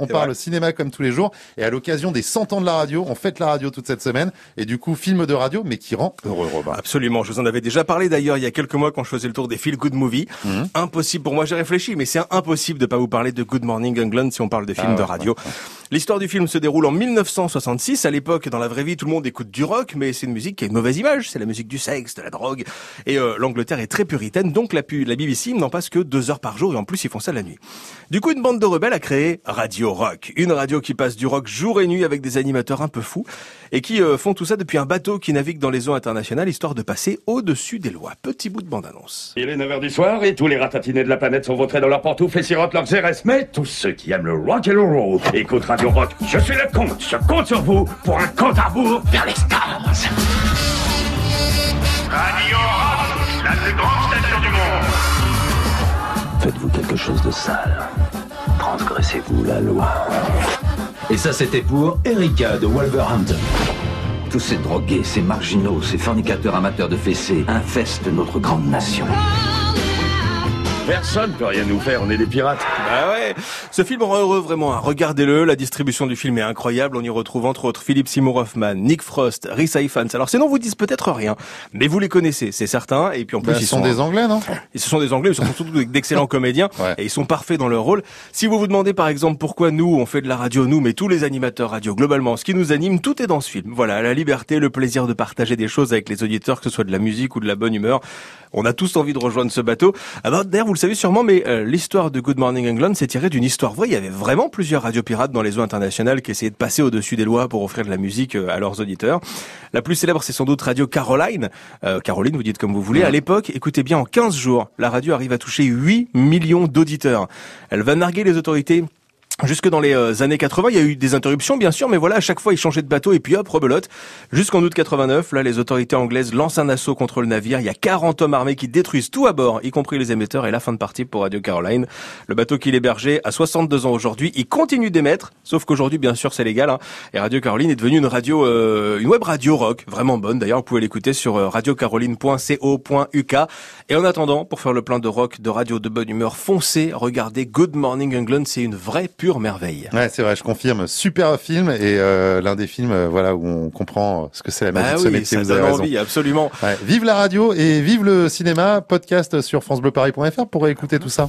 On parle vrai. cinéma comme tous les jours et à l'occasion des 100 ans de la radio, on fête la radio toute cette semaine et du coup film de radio mais qui rend heureux Robin. Absolument, je vous en avais déjà parlé d'ailleurs il y a quelques mois quand je faisais le tour des Feel Good Movies. Mhm. Impossible pour moi, j'ai réfléchi, mais c'est impossible de pas vous parler de Good Morning England si on parle de films Ah de ouais, radio. L'histoire du film se déroule en 1966. À l'époque, dans la vraie vie, tout le monde écoute du rock, mais c'est une musique qui a une mauvaise image. C'est la musique du sexe, de la drogue. Et euh, l'Angleterre est très puritaine, donc la, la BBC n'en passe que deux heures par jour, et en plus ils font ça la nuit. Du coup, une bande de rebelles a créé Radio Rock, une radio qui passe du rock jour et nuit avec des animateurs un peu fous, et qui euh, font tout ça depuis un bateau qui navigue dans les eaux internationales, histoire de passer au-dessus des lois. Petit bout de bande-annonce. Il est 9h du soir et tous les ratatinés de la planète sont vautrés dans leurs pantoufles et sirotent leurs. Mais tous ceux qui aiment le rock et le roll écoutent Radio Rock. Je suis le comte, je compte sur vous pour un compte à rebours vers les stars. Radio Rock, la plus grande station du monde. Faites-vous quelque chose de sale. Transgressez-vous la loi. Et ça, c'était pour Erika de Wolverhampton. Tous ces drogués, ces marginaux, ces fornicateurs amateurs de fessées infestent notre grande nation. Personne peut rien nous faire, on est des pirates. Bah ouais, ce film rend heureux vraiment. hein. Regardez-le, la distribution du film est incroyable. On y retrouve entre autres Philippe Seymour Hoffman, Nick Frost, Rhys Ifans. Alors ces noms vous disent peut-être rien, mais vous les connaissez, c'est certain. Et puis en plus Bah, ils ce sont des Anglais non? Ce sont des Anglais, mais sont surtout d'excellents comédiens, Ouais. et ils sont parfaits dans leur rôle. Si vous vous demandez par exemple pourquoi nous, on fait de la radio, nous, mais tous les animateurs radio, globalement, ce qui nous anime, tout est dans ce film. Voilà, la liberté, le plaisir de partager des choses avec les auditeurs, que ce soit de la musique ou de la bonne humeur. On a tous envie de rejoindre ce bateau. Alors, d'ailleurs, vous le savez sûrement, mais euh, l'histoire de Good Morning England s'est tirée d'une histoire vraie. Il y avait vraiment plusieurs radios pirates dans les eaux internationales qui essayaient de passer au-dessus des lois pour offrir de la musique euh, à leurs auditeurs. La plus célèbre, c'est sans doute Radio Caroline. Euh, Caroline, vous dites comme vous voulez. À l'époque, écoutez bien, en 15 jours, la radio arrive à toucher 8 millions d'auditeurs. Elle va narguer les autorités Jusque dans les euh, années 80, il y a eu des interruptions, bien sûr, mais voilà, à chaque fois, ils changeaient de bateau et puis hop, rebelote. Jusqu'en août 89, là, les autorités anglaises lancent un assaut contre le navire. Il y a 40 hommes armés qui détruisent tout à bord, y compris les émetteurs, et la fin de partie pour Radio Caroline. Le bateau qui l'hébergeait a 62 ans aujourd'hui. Il continue d'émettre, sauf qu'aujourd'hui, bien sûr, c'est légal. hein. et Radio Caroline est devenue une radio, euh, une web radio rock, vraiment bonne. D'ailleurs, vous pouvez l'écouter sur euh, radiocaroline.co.uk. Et en attendant, pour faire le plein de rock, de radio, de bonne humeur, foncez, regardez Good Morning England, c'est une vraie pure merveille. Ouais, c'est vrai, je confirme. Super film et euh, l'un des films euh, voilà où on comprend euh, ce que c'est la magie Bah de ce oui, métier. ça Vous avez donne raison. envie, absolument. Ouais. Vive la radio et vive le cinéma. Podcast sur francebleuparis.fr pour écouter tout ça.